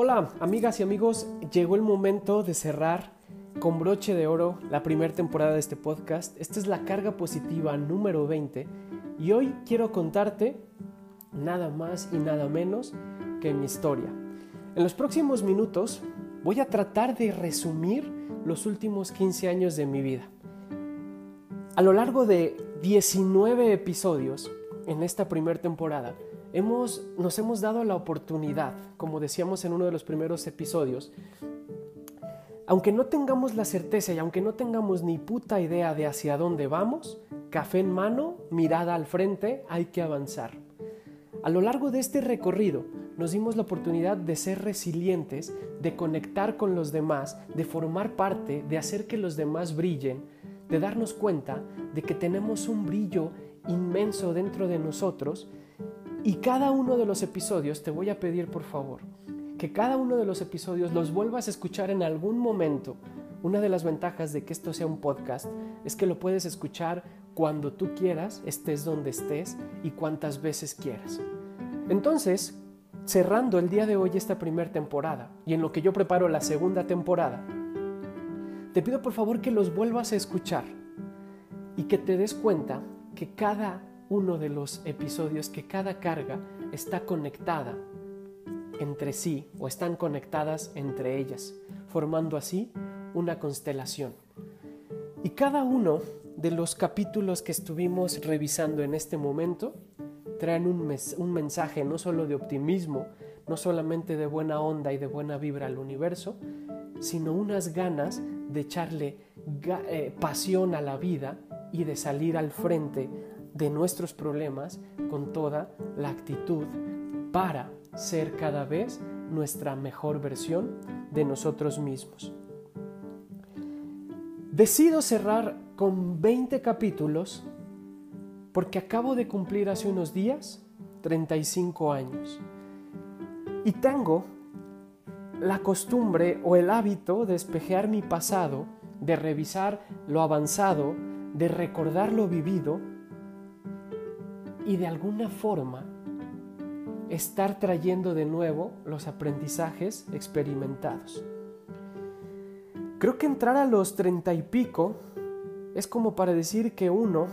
Hola, amigas y amigos, llegó el momento de cerrar con broche de oro la primera temporada de este podcast. Esta es la carga positiva número 20 y hoy quiero contarte nada más y nada menos que mi historia. En los próximos minutos voy a tratar de resumir los últimos 15 años de mi vida. A lo largo de 19 episodios en esta primera temporada, hemos, nos hemos dado la oportunidad, como decíamos en uno de los primeros episodios, aunque no tengamos la certeza y aunque no tengamos ni puta idea de hacia dónde vamos, café en mano, mirada al frente, hay que avanzar. A lo largo de este recorrido nos dimos la oportunidad de ser resilientes, de conectar con los demás, de formar parte, de hacer que los demás brillen, de darnos cuenta de que tenemos un brillo inmenso dentro de nosotros y cada uno de los episodios, te voy a pedir por favor, que cada uno de los episodios los vuelvas a escuchar en algún momento. Una de las ventajas de que esto sea un podcast es que lo puedes escuchar cuando tú quieras, estés donde estés y cuantas veces quieras. Entonces, cerrando el día de hoy esta primera temporada y en lo que yo preparo la segunda temporada, te pido por favor que los vuelvas a escuchar y que te des cuenta que cada uno de los episodios que cada carga está conectada entre sí o están conectadas entre ellas, formando así una constelación. Y cada uno de los capítulos que estuvimos revisando en este momento traen un, un, mensaje no solo de optimismo, no solamente de buena onda y de buena vibra al universo, sino unas ganas de echarle eh, pasión a la vida y de salir al frente de nuestros problemas con toda la actitud para ser cada vez nuestra mejor versión de nosotros mismos. Decido cerrar con 20 capítulos porque acabo de cumplir hace unos días 35 años y tengo la costumbre o el hábito de espejear mi pasado, de revisar lo avanzado, de recordar lo vivido y de alguna forma estar trayendo de nuevo los aprendizajes experimentados. Creo que entrar a los treinta y pico es como para decir que uno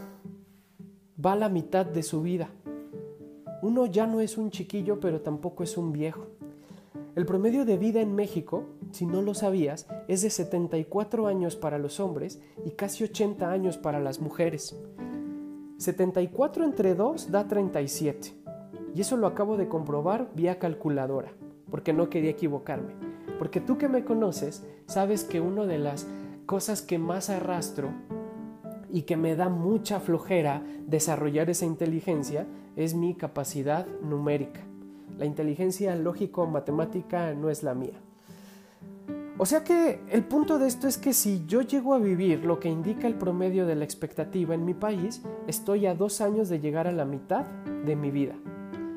va a la mitad de su vida. Uno ya no es un chiquillo, pero tampoco es un viejo. El promedio de vida en México, si no lo sabías, es de 74 años para los hombres y casi 80 años para las mujeres. 74 entre 2 da 37. Y eso lo acabo de comprobar vía calculadora, porque no quería equivocarme. Porque tú que me conoces, sabes que una de las cosas que más arrastro y que me da mucha flojera desarrollar esa inteligencia es mi capacidad numérica. La inteligencia lógico-matemática no es la mía. O sea que el punto de esto es que si yo llego a vivir lo que indica el promedio de la expectativa en mi país, estoy a dos años de llegar a la mitad de mi vida.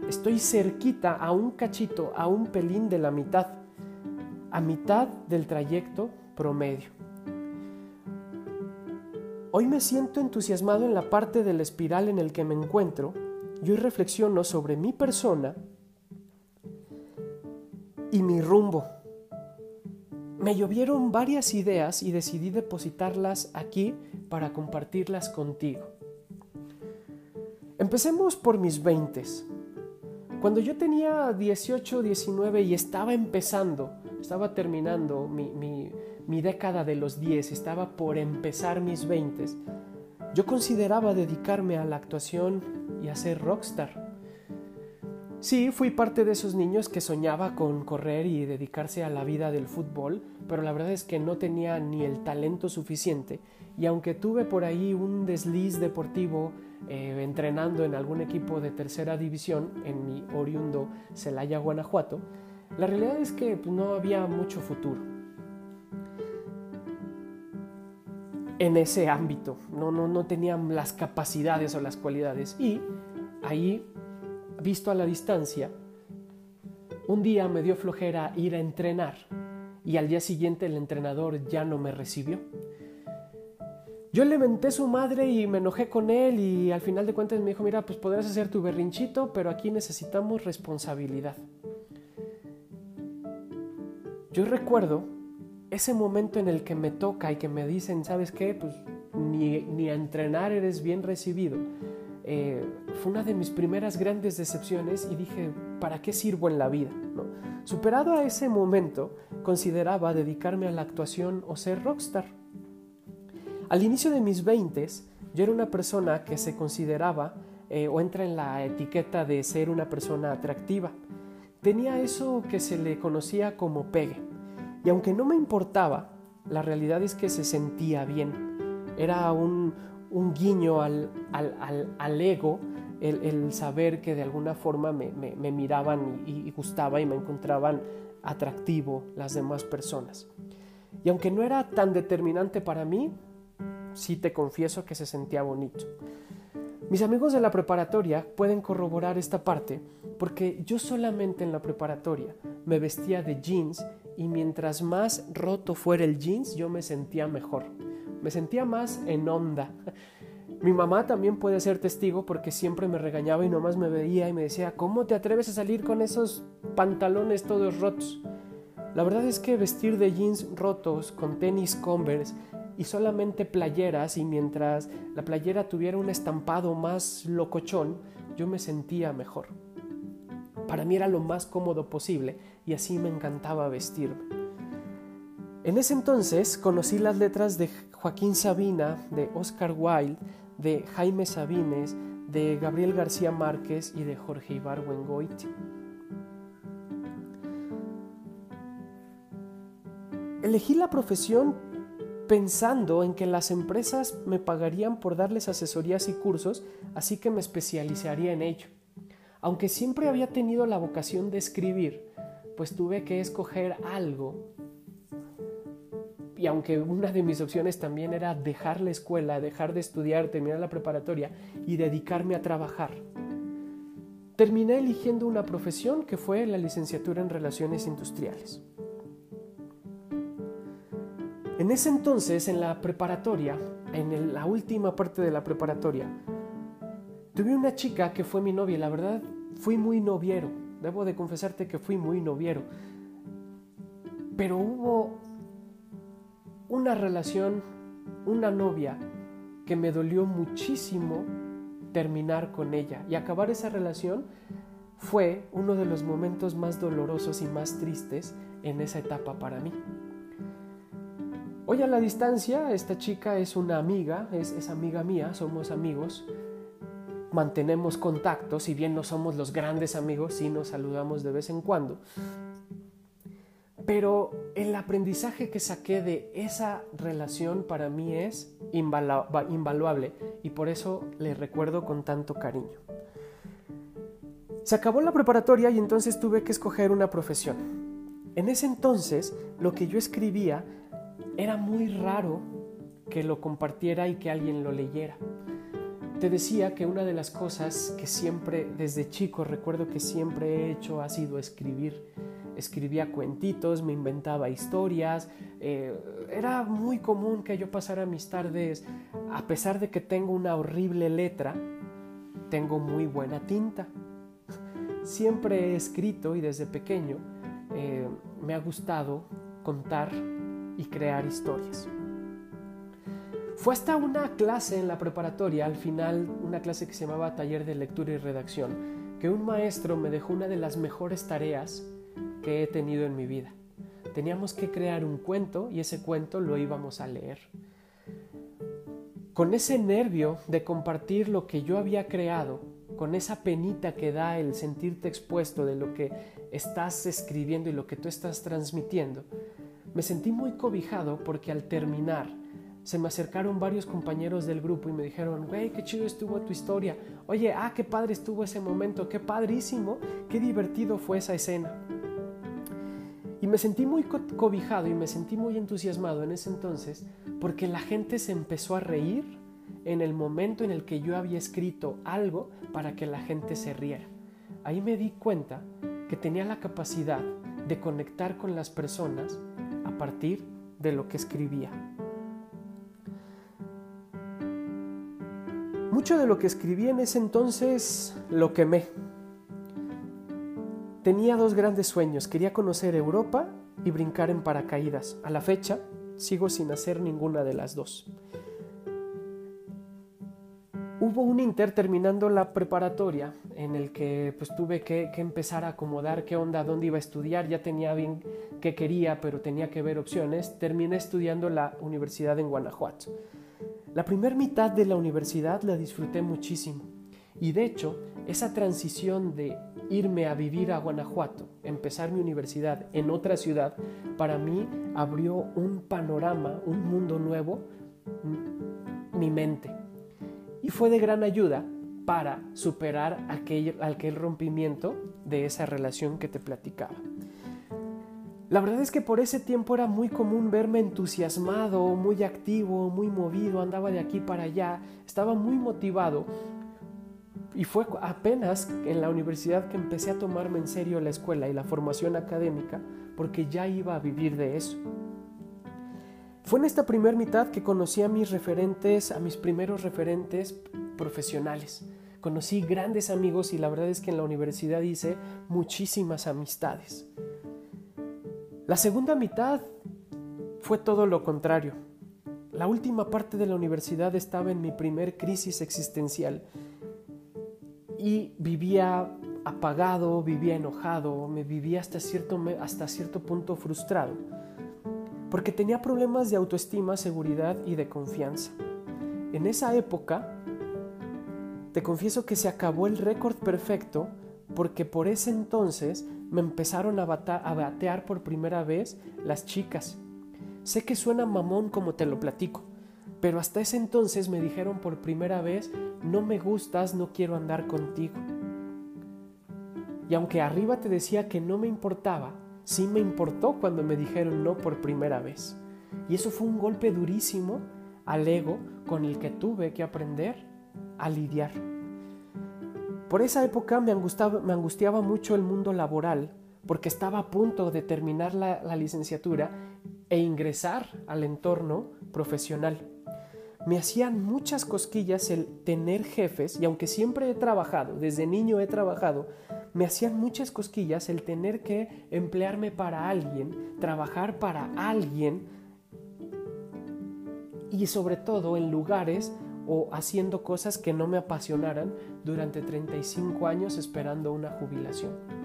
Estoy cerquita a un cachito, a un pelín de la mitad, a mitad del trayecto promedio. Hoy me siento entusiasmado en la parte de la espiral en el que me encuentro y hoy reflexiono sobre mi persona y mi rumbo me llovieron varias ideas y decidí depositarlas aquí para compartirlas contigo. Empecemos por mis 20. Cuando yo tenía 18, 19 y estaba empezando, estaba terminando mi, mi década de los 10, estaba por empezar mis 20, yo consideraba dedicarme a la actuación y a ser rockstar. Sí, fui parte de esos niños que soñaba con correr y dedicarse a la vida del fútbol, pero la verdad es que no tenía ni el talento suficiente y aunque tuve por ahí un desliz deportivo eh, entrenando en algún equipo de tercera división en mi oriundo Celaya, Guanajuato, la realidad es que pues, no había mucho futuro. En ese ámbito, no, no, no tenían las capacidades o las cualidades y ahí visto a la distancia, un día me dio flojera ir a entrenar y al día siguiente el entrenador ya no me recibió. Yo le menté su madre y me enojé con él y al final de cuentas me dijo, mira, pues podrás hacer tu berrinchito, pero aquí necesitamos responsabilidad. yo recuerdo ese momento en el que me toca y que me dicen, ¿sabes qué? Pues ni, ni a entrenar eres bien recibido. Eh, fue una de mis primeras grandes decepciones y dije, ¿para qué sirvo en la vida? Superado a ese momento, consideraba dedicarme a la actuación o ser rockstar. Al inicio de mis 20 yo era una persona que se consideraba eh, o entra en la etiqueta de ser una persona atractiva. Tenía eso que se le conocía como pegue. Y aunque no me importaba, la realidad es que se sentía bien. Era un, guiño al, ego el, saber que de alguna forma me, miraban y, y, gustaba y me encontraban atractivo las demás personas. Y aunque no era tan determinante para mí, sí te confieso que se sentía bonito. Mis amigos de la preparatoria pueden corroborar esta parte porque yo solamente en la preparatoria me vestía de jeans y mientras más roto fuera el jeans yo me sentía mejor. Me sentía más en onda. Mi mamá también puede ser testigo porque siempre me regañaba y nomás me veía y me decía, ¿cómo te atreves a salir con esos pantalones todos rotos? La verdad es que vestir de jeans rotos con tenis Converse y solamente playeras y mientras la playera tuviera un estampado más locochón, yo me sentía mejor. Para mí era lo más cómodo posible y así me encantaba vestirme. En ese entonces conocí las letras de Joaquín Sabina, de Oscar Wilde, de Jaime Sabines, de Gabriel García Márquez y de Jorge Ibargüengoiti. Elegí la profesión pensando en que las empresas me pagarían por darles asesorías y cursos, así que me especializaría en ello. Aunque siempre había tenido la vocación de escribir, pues tuve que escoger algo. Y aunque una de mis opciones también era dejar la escuela, dejar de estudiar, terminar la preparatoria y dedicarme a trabajar, terminé eligiendo una profesión que fue la licenciatura en Relaciones Industriales. En ese entonces, en la preparatoria, en la última parte de la preparatoria, tuve una chica que fue mi novia. La verdad, fui muy noviero. Debo de confesarte que fui muy noviero. Pero hubo una relación, una novia, que me dolió muchísimo terminar con ella. Y acabar esa relación fue uno de los momentos más dolorosos y más tristes en esa etapa para mí. Hoy a la distancia, esta chica es una amiga, es, amiga mía, somos amigos, mantenemos contacto, si bien no somos los grandes amigos, sí nos saludamos de vez en cuando. Pero el aprendizaje que saqué de esa relación para mí es invaluable y por eso le recuerdo con tanto cariño. Se acabó la preparatoria y entonces tuve que escoger una profesión. En ese entonces lo que yo escribía era muy raro que lo compartiera y que alguien lo leyera. Te decía que una de las cosas que siempre, desde chico, recuerdo que siempre he hecho ha sido escribir. Escribía cuentitos, me inventaba historias. Eh, era muy común que yo pasara mis tardes, a pesar de que tengo una horrible letra, tengo muy buena tinta. Siempre he escrito y desde pequeño eh, me ha gustado contar y crear historias. Fue hasta una clase en la preparatoria, al final una clase que se llamaba Taller de Lectura y Redacción, que un maestro me dejó una de las mejores tareas he tenido en mi vida. Teníamos que crear un cuento y ese cuento lo íbamos a leer. Con ese nervio de compartir lo que yo había creado, con esa penita que da el sentirte expuesto de lo que estás escribiendo y lo que tú estás transmitiendo, me sentí muy cobijado porque al terminar se me acercaron varios compañeros del grupo y me dijeron, güey, qué chido estuvo tu historia. Oye, ah, qué padre estuvo ese momento, qué padrísimo, qué divertido fue esa escena. Y me sentí muy cobijado y me sentí muy entusiasmado en ese entonces porque la gente se empezó a reír en el momento en el que yo había escrito algo para que la gente se riera. Ahí me di cuenta que tenía la capacidad de conectar con las personas a partir de lo que escribía. Mucho de lo que escribí en ese entonces lo quemé. Tenía dos grandes sueños. Quería conocer Europa y brincar en paracaídas. A la fecha, sigo sin hacer ninguna de las dos. Hubo un inter terminando la preparatoria en el que pues tuve que, que, empezar a acomodar qué onda, dónde iba a estudiar, ya tenía bien qué quería, pero tenía que ver opciones. Terminé estudiando la universidad en Guanajuato. La primera mitad de la universidad la disfruté muchísimo y de hecho esa transición de irme a vivir a Guanajuato, empezar mi universidad en otra ciudad, para mí abrió un panorama, un mundo nuevo, mi mente. Y fue de gran ayuda para superar aquel, aquel rompimiento de esa relación que te platicaba. La verdad es que por ese tiempo era muy común verme entusiasmado, muy activo, muy movido, andaba de aquí para allá, estaba muy motivado. Y fue apenas en la universidad que empecé a tomarme en serio la escuela y la formación académica, porque ya iba a vivir de eso. Fue en esta primera mitad que conocí a mis referentes, a mis primeros referentes profesionales. Conocí grandes amigos y la verdad es que en la universidad hice muchísimas amistades. La segunda mitad fue todo lo contrario. La última parte de la universidad estaba en mi primer crisis existencial y vivía apagado, vivía enojado, me vivía hasta cierto, hasta cierto punto frustrado, porque tenía problemas de autoestima, seguridad y de confianza. En esa época, te confieso que se acabó el récord perfecto porque por ese entonces me empezaron a, batear por primera vez las chicas. Sé que suena mamón como te lo platico, pero hasta ese entonces me dijeron por primera vez, no me gustas, no quiero andar contigo. Y aunque arriba te decía que no me importaba, sí me importó cuando me dijeron no por primera vez. Y eso fue un golpe durísimo al ego con el que tuve que aprender a lidiar. Por esa época me angustiaba, mucho el mundo laboral porque estaba a punto de terminar la, la licenciatura e ingresar al entorno profesional. Me hacían muchas cosquillas el tener jefes y aunque siempre he trabajado, desde niño he trabajado, me hacían muchas cosquillas el tener que emplearme para alguien, trabajar para alguien y sobre todo en lugares o haciendo cosas que no me apasionaran durante 35 años esperando una jubilación.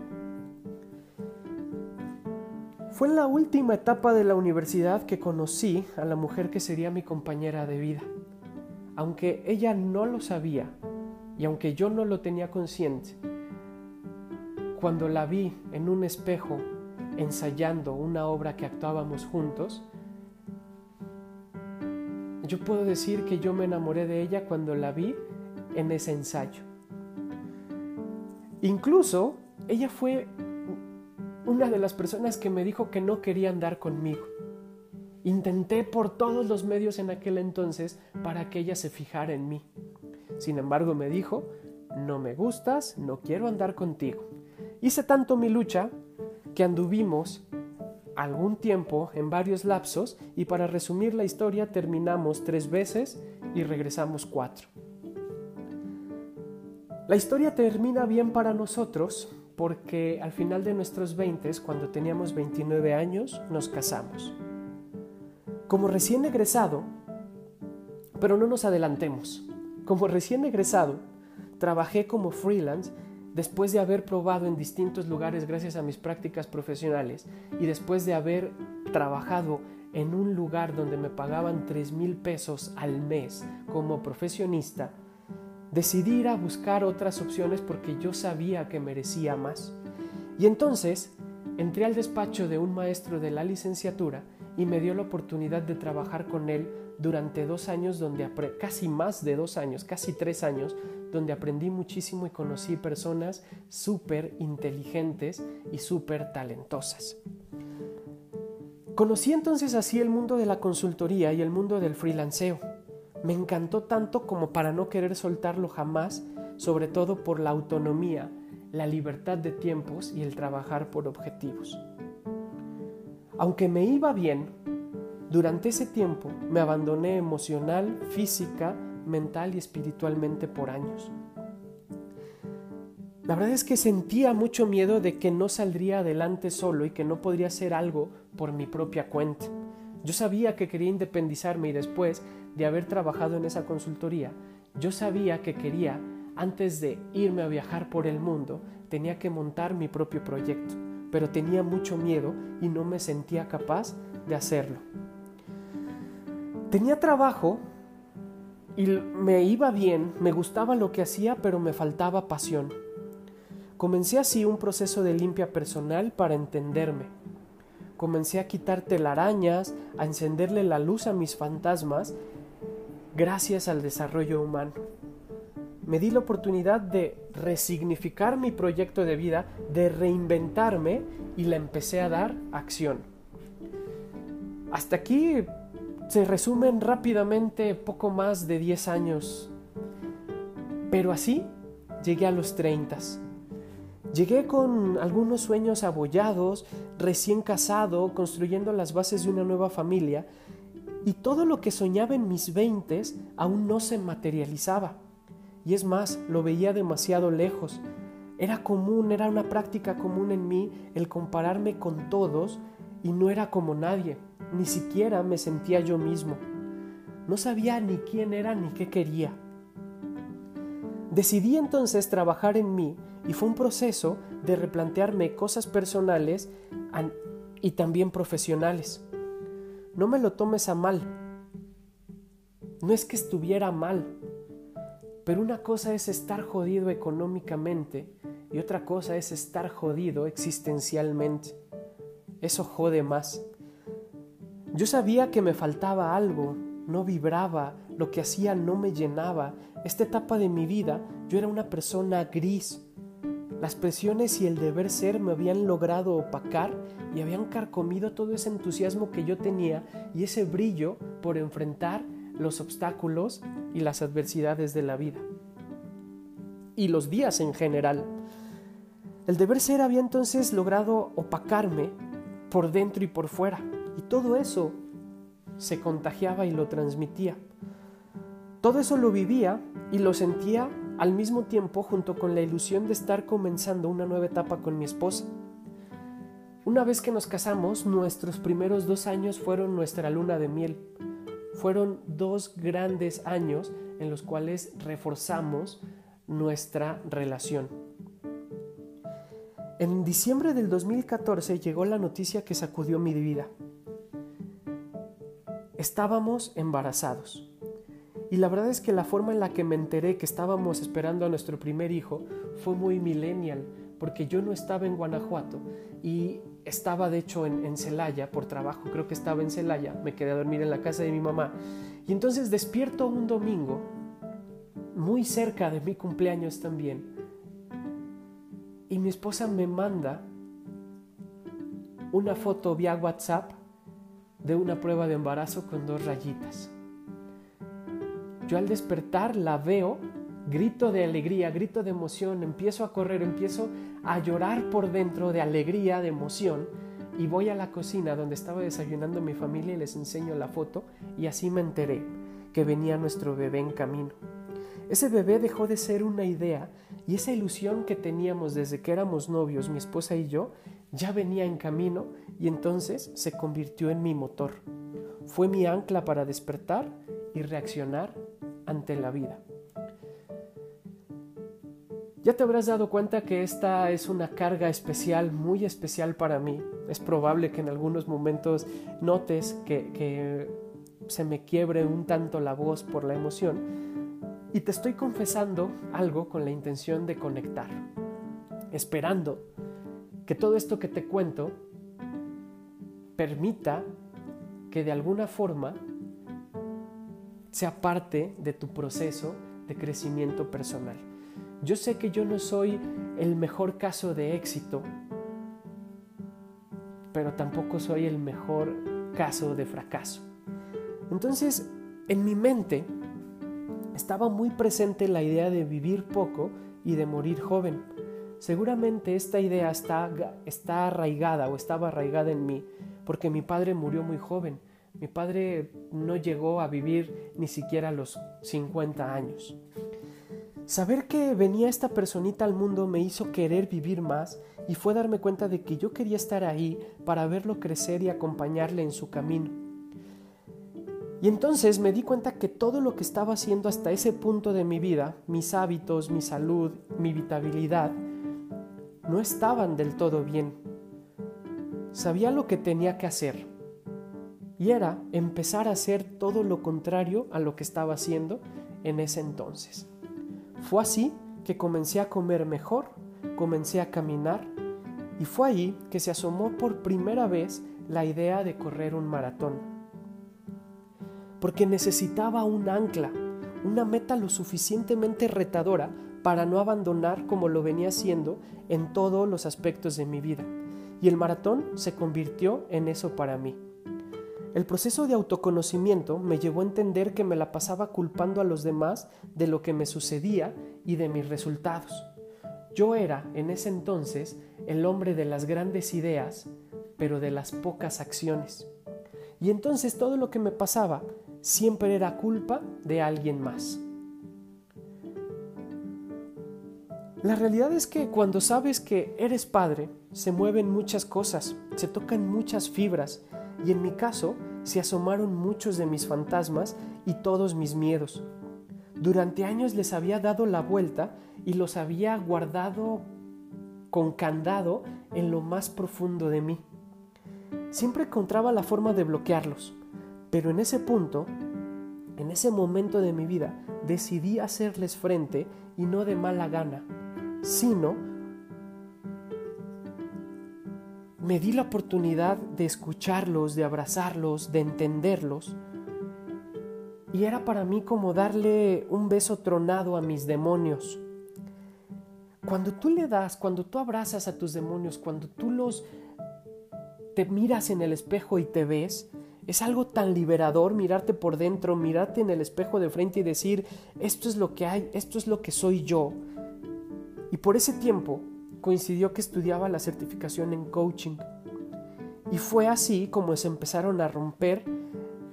Fue en la última etapa de la universidad que conocí a la mujer que sería mi compañera de vida. Aunque ella no lo sabía y aunque yo no lo tenía consciente, cuando la vi en un espejo ensayando una obra que actuábamos juntos, yo puedo decir que yo me enamoré de ella cuando la vi en ese ensayo. Incluso ella fue una de las personas que me dijo que no quería andar conmigo. Intenté por todos los medios en aquel entonces para que ella se fijara en mí. Sin embargo, me dijo, no me gustas, no quiero andar contigo. Hice tanto mi lucha que anduvimos algún tiempo en varios lapsos y para resumir la historia terminamos tres veces y regresamos cuatro. La historia termina bien para nosotros porque al final de nuestros 20, cuando teníamos 29 años, nos casamos. Como recién egresado, pero no nos adelantemos, como recién egresado, trabajé como freelance después de haber probado en distintos lugares gracias a mis prácticas profesionales y después de haber trabajado en un lugar donde me pagaban 3 mil pesos al mes como profesionista, decidí ir a buscar otras opciones porque yo sabía que merecía más. Y entonces entré al despacho de un maestro de la licenciatura y me dio la oportunidad de trabajar con él durante dos años, donde casi más de dos años, casi tres años, donde aprendí muchísimo y conocí personas súper inteligentes y súper talentosas. Conocí entonces así el mundo de la consultoría y el mundo del freelanceo. Me encantó tanto como para no querer soltarlo jamás, sobre todo por la autonomía, la libertad de tiempos y el trabajar por objetivos. Aunque me iba bien, durante ese tiempo me abandoné emocional, física, mental y espiritualmente por años. La verdad es que sentía mucho miedo de que no saldría adelante solo y que no podría hacer algo por mi propia cuenta. Yo sabía que quería independizarme y después de haber trabajado en esa consultoría, yo sabía que quería, antes de irme a viajar por el mundo, tenía que montar mi propio proyecto, pero tenía mucho miedo y no me sentía capaz de hacerlo. Tenía trabajo y me iba bien, me gustaba lo que hacía, pero me faltaba pasión. Comencé así un proceso de limpia personal para entenderme. Comencé a quitar telarañas, a encenderle la luz a mis fantasmas gracias al desarrollo humano. Me di la oportunidad de resignificar mi proyecto de vida, de reinventarme y la empecé a dar acción. Hasta aquí se resumen rápidamente poco más de 10 años. Pero así llegué a los 30. Llegué con algunos sueños abollados, recién casado, construyendo las bases de una nueva familia, y todo lo que soñaba en mis 20 aún no se materializaba. Y es más, lo veía demasiado lejos. Era común, era una práctica común en mí el compararme con todos y no era como nadie ni siquiera me sentía yo mismo. No sabía ni quién era ni qué quería. Decidí entonces trabajar en mí y fue un proceso de replantearme cosas personales y también profesionales. No me lo tomes a mal. No es que estuviera mal, pero una cosa es estar jodido económicamente y otra cosa es estar jodido existencialmente. Eso jode más. Yo sabía que me faltaba algo, no vibraba, lo que hacía no me llenaba. Esta etapa de mi vida yo era una persona gris. Las presiones y el deber ser me habían logrado opacar y habían carcomido todo ese entusiasmo que yo tenía y ese brillo por enfrentar los obstáculos y las adversidades de la vida. Y los días en general. El deber ser había entonces logrado opacarme por dentro y por fuera. Y todo eso se contagiaba y lo transmitía. Todo eso lo vivía y lo sentía al mismo tiempo junto con la ilusión de estar comenzando una nueva etapa con mi esposa. Una vez que nos casamos, nuestros primeros dos años fueron nuestra luna de miel. Fueron dos grandes años en los cuales reforzamos nuestra relación. En diciembre del 2014 llegó la noticia que sacudió mi vida estábamos embarazados. Y la verdad es que la forma en la que me enteré que estábamos esperando a nuestro primer hijo fue muy millennial, porque yo no estaba en Guanajuato y estaba de hecho en, Celaya por trabajo, creo que estaba en Celaya, me quedé a dormir en la casa de mi mamá. Y entonces despierto un domingo, muy cerca de mi cumpleaños también, y mi esposa me manda una foto vía WhatsApp de una prueba de embarazo con dos rayitas. Yo al despertar la veo, grito de alegría, grito de emoción, empiezo a correr, empiezo a llorar por dentro de alegría, de emoción, y voy a la cocina donde estaba desayunando mi familia y les enseño la foto y así me enteré que venía nuestro bebé en camino. Ese bebé dejó de ser una idea y esa ilusión que teníamos desde que éramos novios, mi esposa y yo, ya venía en camino y entonces se convirtió en mi motor. Fue mi ancla para despertar y reaccionar ante la vida. Ya te habrás dado cuenta que esta es una carga especial, muy especial para mí. Es probable que en algunos momentos notes que, que se me quiebre un tanto la voz por la emoción. Y te estoy confesando algo con la intención de conectar, esperando que todo esto que te cuento permita que de alguna forma sea parte de tu proceso de crecimiento personal. Yo sé que yo no soy el mejor caso de éxito, pero tampoco soy el mejor caso de fracaso. Entonces, en mi mente estaba muy presente la idea de vivir poco y de morir joven. Seguramente esta idea está, está arraigada o estaba arraigada en mí porque mi padre murió muy joven. Mi padre no llegó a vivir ni siquiera los 50 años. Saber que venía esta personita al mundo me hizo querer vivir más y fue darme cuenta de que yo quería estar ahí para verlo crecer y acompañarle en su camino. Y entonces me di cuenta que todo lo que estaba haciendo hasta ese punto de mi vida, mis hábitos, mi salud, mi vitabilidad, no estaban del todo bien. Sabía lo que tenía que hacer y era empezar a hacer todo lo contrario a lo que estaba haciendo en ese entonces. Fue así que comencé a comer mejor, comencé a caminar y fue ahí que se asomó por primera vez la idea de correr un maratón. Porque necesitaba un ancla, una meta lo suficientemente retadora para no abandonar como lo venía haciendo en todos los aspectos de mi vida. Y el maratón se convirtió en eso para mí. El proceso de autoconocimiento me llevó a entender que me la pasaba culpando a los demás de lo que me sucedía y de mis resultados. Yo era, en ese entonces, el hombre de las grandes ideas, pero de las pocas acciones. Y entonces todo lo que me pasaba siempre era culpa de alguien más. La realidad es que cuando sabes que eres padre, se mueven muchas cosas, se tocan muchas fibras y en mi caso se asomaron muchos de mis fantasmas y todos mis miedos. Durante años les había dado la vuelta y los había guardado con candado en lo más profundo de mí. Siempre encontraba la forma de bloquearlos, pero en ese punto, en ese momento de mi vida, decidí hacerles frente y no de mala gana, sino me di la oportunidad de escucharlos, de abrazarlos, de entenderlos. Y era para mí como darle un beso tronado a mis demonios. Cuando tú le das, cuando tú abrazas a tus demonios, cuando tú los te miras en el espejo y te ves, es algo tan liberador mirarte por dentro, mirarte en el espejo de frente y decir, esto es lo que hay, esto es lo que soy yo. Y por ese tiempo coincidió que estudiaba la certificación en coaching. Y fue así como se empezaron a romper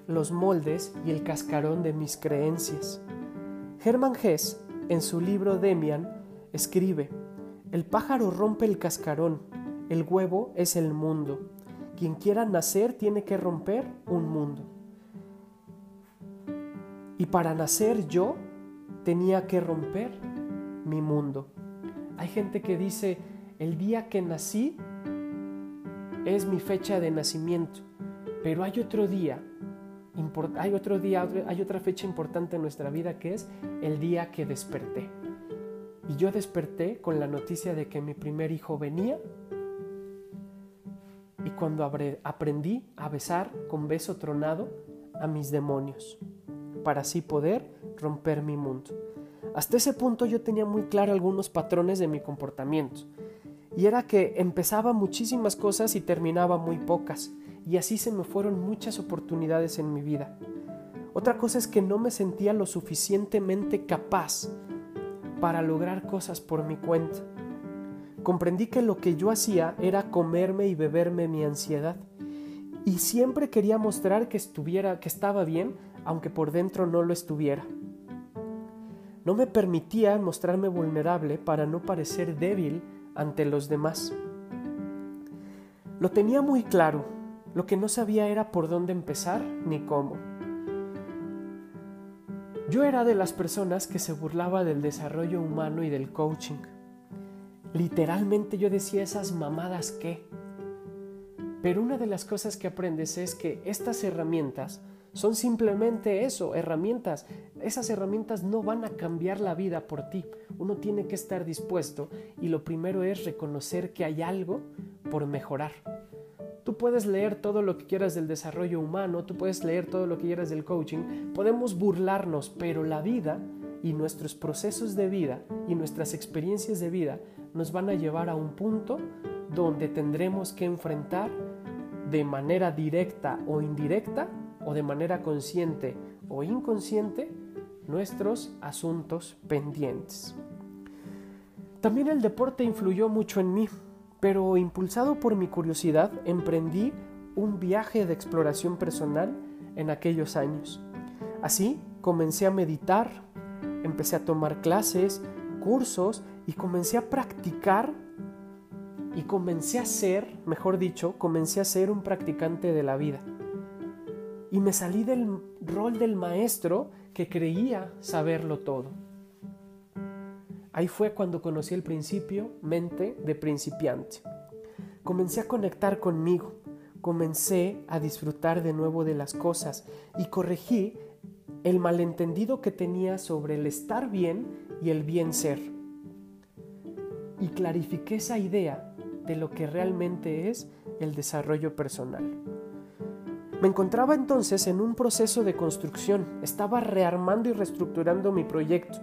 los moldes y el cascarón de mis creencias. Hermann Hess, en su libro Demian, escribe, El pájaro rompe el cascarón, el huevo es el mundo. Quien quiera nacer tiene que romper un mundo. Y para nacer yo tenía que romper mi mundo. Hay gente que dice, el día que nací es mi fecha de nacimiento, pero hay otro día, hay otro día, hay otra fecha importante en nuestra vida que es el día que desperté. Y yo desperté con la noticia de que mi primer hijo venía y cuando aprendí a besar con beso tronado a mis demonios, para así poder romper mi mundo. Hasta ese punto yo tenía muy claro algunos patrones de mi comportamiento. Y era que empezaba muchísimas cosas y terminaba muy pocas. Y así se me fueron muchas oportunidades en mi vida. Otra cosa es que no me sentía lo suficientemente capaz para lograr cosas por mi cuenta. Comprendí que lo que yo hacía era comerme y beberme mi ansiedad. Y siempre quería mostrar que estuviera, que estaba bien, aunque por dentro no lo estuviera. No me permitía mostrarme vulnerable para no parecer débil ante los demás. Lo tenía muy claro, lo que no sabía era por dónde empezar ni cómo. Yo era de las personas que se burlaba del desarrollo humano y del coaching. Literalmente yo decía esas mamadas que. Pero una de las cosas que aprendes es que estas herramientas son simplemente eso, herramientas. Esas herramientas no van a cambiar la vida por ti. Uno tiene que estar dispuesto y lo primero es reconocer que hay algo por mejorar. Tú puedes leer todo lo que quieras del desarrollo humano, tú puedes leer todo lo que quieras del coaching, podemos burlarnos, pero la vida y nuestros procesos de vida y nuestras experiencias de vida nos van a llevar a un punto donde tendremos que enfrentar de manera directa o indirecta o de manera consciente o inconsciente nuestros asuntos pendientes. También el deporte influyó mucho en mí, pero impulsado por mi curiosidad emprendí un viaje de exploración personal en aquellos años. Así comencé a meditar, empecé a tomar clases, cursos y comencé a practicar y comencé a ser, mejor dicho, comencé a ser un practicante de la vida. Y me salí del rol del maestro que creía saberlo todo. Ahí fue cuando conocí el principio mente de principiante. Comencé a conectar conmigo, comencé a disfrutar de nuevo de las cosas y corregí el malentendido que tenía sobre el estar bien y el bien ser. Y clarifiqué esa idea de lo que realmente es el desarrollo personal. Me encontraba entonces en un proceso de construcción, estaba rearmando y reestructurando mi proyecto,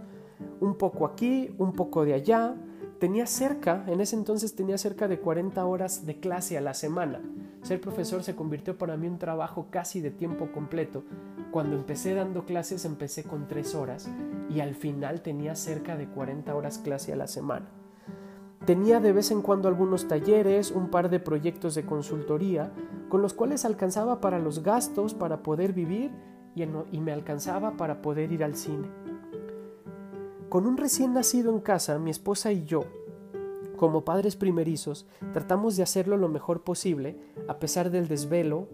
un poco aquí, un poco de allá, tenía cerca, en ese entonces tenía cerca de 40 horas de clase a la semana. Ser profesor se convirtió para mí un trabajo casi de tiempo completo. Cuando empecé dando clases empecé con 3 horas y al final tenía cerca de 40 horas clase a la semana. Tenía de vez en cuando algunos talleres, un par de proyectos de consultoría, con los cuales alcanzaba para los gastos, para poder vivir y, me alcanzaba para poder ir al cine. Con un recién nacido en casa, mi esposa y yo, como padres primerizos, tratamos de hacerlo lo mejor posible a pesar del desvelo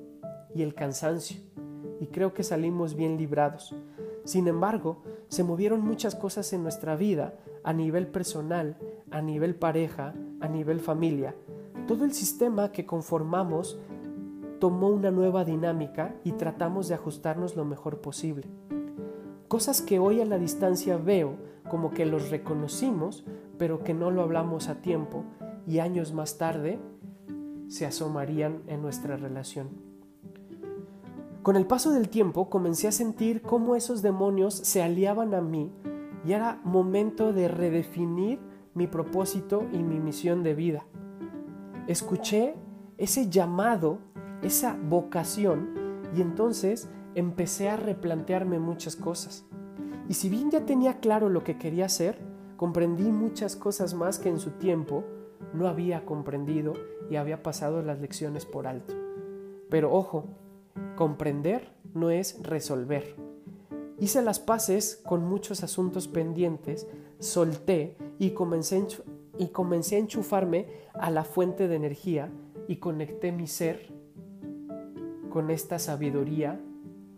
y el cansancio, y creo que salimos bien librados. Sin embargo, se movieron muchas cosas en nuestra vida, a nivel personal, a nivel pareja, a nivel familia. Todo el sistema que conformamos tomó una nueva dinámica y tratamos de ajustarnos lo mejor posible. Cosas que hoy a la distancia veo como que los reconocimos, pero que no lo hablamos a tiempo y años más tarde se asomarían en nuestra relación. Con el paso del tiempo comencé a sentir cómo esos demonios se aliaban a mí y era momento de redefinir mi propósito y mi misión de vida. Escuché ese llamado, esa vocación y entonces empecé a replantearme muchas cosas. Y si bien ya tenía claro lo que quería hacer, comprendí muchas cosas más que en su tiempo no había comprendido y había pasado las lecciones por alto. Pero ojo, comprender no es resolver. Hice las paces con muchos asuntos pendientes, solté y comencé, y comencé a enchufarme a la fuente de energía y conecté mi ser con esta sabiduría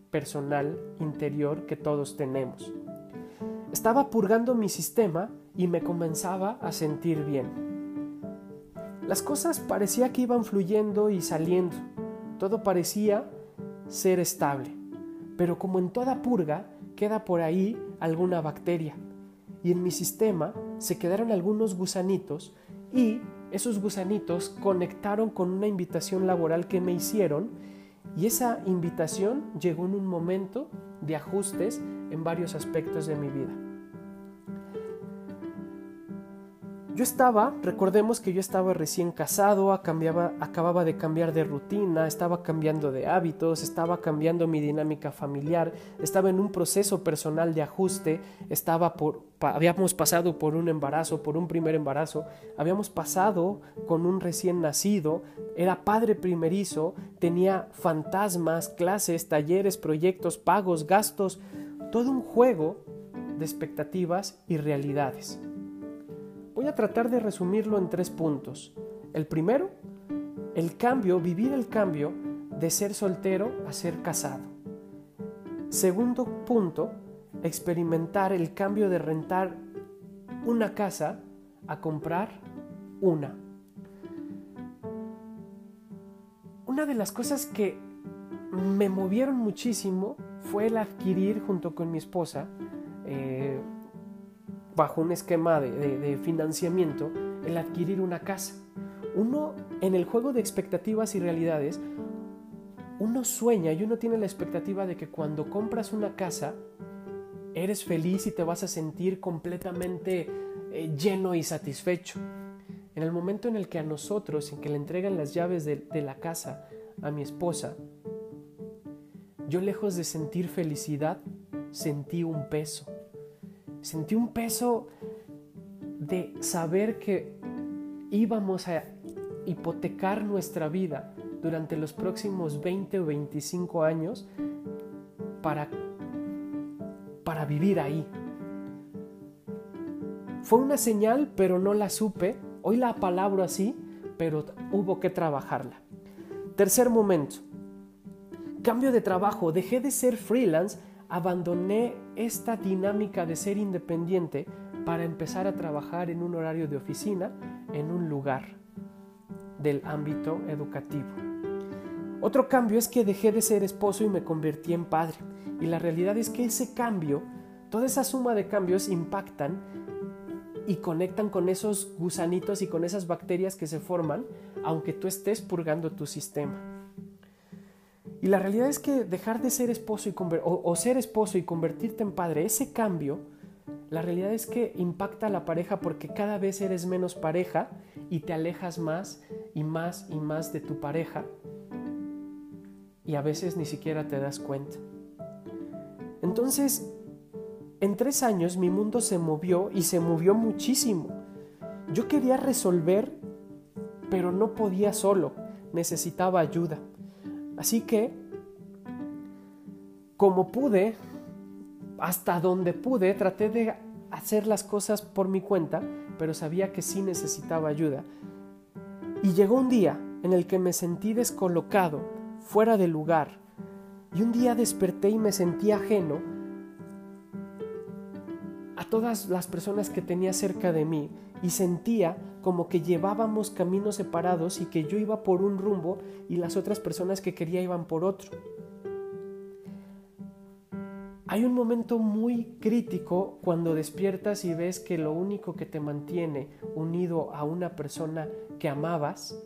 personal interior que todos tenemos. Estaba purgando mi sistema y me comenzaba a sentir bien. Las cosas parecía que iban fluyendo y saliendo. Todo parecía ser estable. Pero como en toda purga, queda por ahí alguna bacteria. Y en mi sistema se quedaron algunos gusanitos y esos gusanitos conectaron con una invitación laboral que me hicieron y esa invitación llegó en un momento de ajustes en varios aspectos de mi vida. Yo estaba, recordemos que yo estaba recién casado, acababa de cambiar de rutina, estaba cambiando de hábitos, estaba cambiando mi dinámica familiar, estaba en un proceso personal de ajuste, estaba por, habíamos pasado por un embarazo, por un primer embarazo, habíamos pasado con un recién nacido, era padre primerizo, tenía fantasmas, clases, talleres, proyectos, pagos, gastos, todo un juego de expectativas y realidades. Voy a tratar de resumirlo en tres puntos. El primero, el cambio, vivir el cambio de ser soltero a ser casado. Segundo punto, experimentar el cambio de rentar una casa a comprar una. Una de las cosas que me movieron muchísimo fue el adquirir junto con mi esposa eh, bajo un esquema de, financiamiento el adquirir una casa. Uno, en el juego de expectativas y realidades, uno sueña y uno tiene la expectativa de que cuando compras una casa, eres feliz y te vas a sentir completamente eh, lleno y satisfecho. En el momento en el que a nosotros, en que le entregan las llaves de la casa a mi esposa, yo lejos de sentir felicidad, sentí un peso sentí un peso de saber que íbamos a hipotecar nuestra vida durante los próximos 20 o 25 años para, para vivir ahí. Fue una señal, pero no la supe. Hoy la palabro así, pero hubo que trabajarla. Tercer momento. Cambio de trabajo. Dejé de ser freelance, abandoné esta dinámica de ser independiente para empezar a trabajar en un horario de oficina en un lugar del ámbito educativo. Otro cambio es que dejé de ser esposo y me convertí en padre. Y la realidad es que ese cambio, toda esa suma de cambios impactan y conectan con esos gusanitos y con esas bacterias que se forman, aunque tú estés purgando tu sistema. Y la realidad es que dejar de ser esposo y o, o ser esposo y convertirte en padre, ese cambio, la realidad es que impacta a la pareja porque cada vez eres menos pareja y te alejas más y más y más de tu pareja y a veces ni siquiera te das cuenta. Entonces, en tres años mi mundo se movió y se movió muchísimo. Yo quería resolver, pero no podía solo, necesitaba ayuda. Así que, como pude, hasta donde pude, traté de hacer las cosas por mi cuenta, pero sabía que sí necesitaba ayuda. Y llegó un día en el que me sentí descolocado, fuera de lugar, y un día desperté y me sentí ajeno a todas las personas que tenía cerca de mí y sentía como que llevábamos caminos separados y que yo iba por un rumbo y las otras personas que quería iban por otro. Hay un momento muy crítico cuando despiertas y ves que lo único que te mantiene unido a una persona que amabas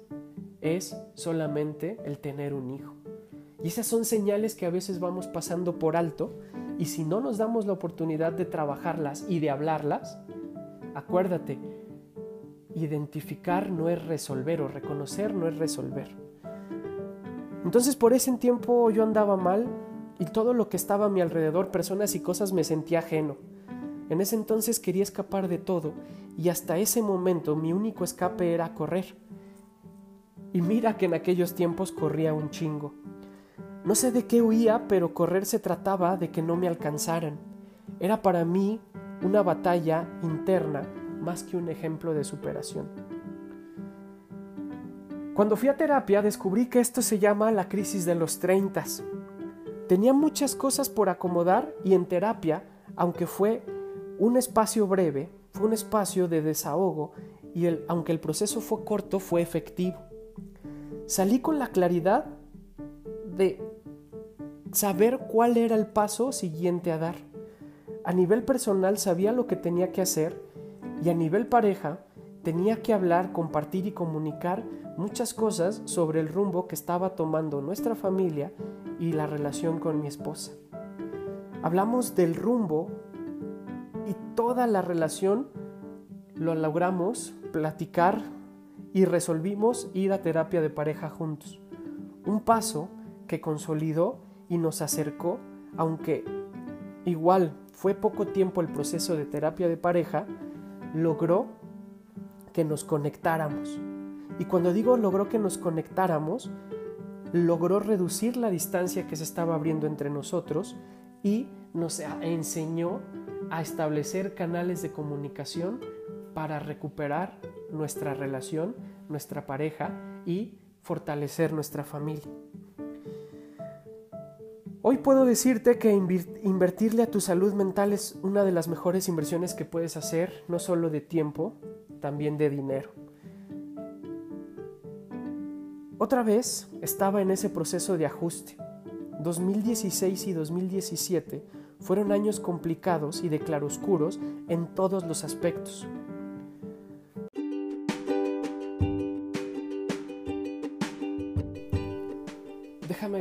es solamente el tener un hijo. Y esas son señales que a veces vamos pasando por alto y si no nos damos la oportunidad de trabajarlas y de hablarlas, acuérdate, identificar no es resolver o reconocer no es resolver. Entonces por ese tiempo yo andaba mal y todo lo que estaba a mi alrededor, personas y cosas, me sentía ajeno. En ese entonces quería escapar de todo y hasta ese momento mi único escape era correr. Y mira que en aquellos tiempos corría un chingo. No sé de qué huía, pero correr se trataba de que no me alcanzaran. Era para mí una batalla interna más que un ejemplo de superación. Cuando fui a terapia descubrí que esto se llama la crisis de los 30. Tenía muchas cosas por acomodar y en terapia, aunque fue un espacio breve, fue un espacio de desahogo y aunque el proceso fue corto, fue efectivo. Salí con la claridad de saber cuál era el paso siguiente a dar. A nivel personal sabía lo que tenía que hacer y a nivel pareja tenía que hablar, compartir y comunicar muchas cosas sobre el rumbo que estaba tomando nuestra familia y la relación con mi esposa. Hablamos del rumbo y toda la relación lo logramos platicar y resolvimos ir a terapia de pareja juntos. Un paso que consolidó y nos acercó, aunque igual fue poco tiempo el proceso de terapia de pareja, logró que nos conectáramos. Y cuando digo logró que nos conectáramos, logró reducir la distancia que se estaba abriendo entre nosotros y nos enseñó a establecer canales de comunicación para recuperar nuestra relación, nuestra pareja y fortalecer nuestra familia. Hoy puedo decirte que invertirle a tu salud mental es una de las mejores inversiones que puedes hacer, no solo de tiempo, también de dinero. Otra vez estaba en ese proceso de ajuste. 2016 y 2017 fueron años complicados y de claroscuros en todos los aspectos.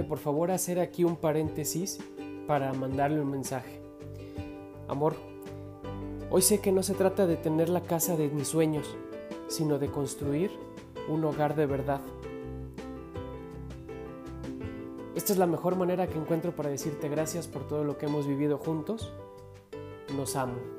Por favor hacer aquí un paréntesis para mandarle un mensaje. Amor, hoy sé que no se trata de tener la casa de mis sueños, sino de construir un hogar de verdad. Esta es la mejor manera que encuentro para decirte gracias por todo lo que hemos vivido juntos. Nos amo.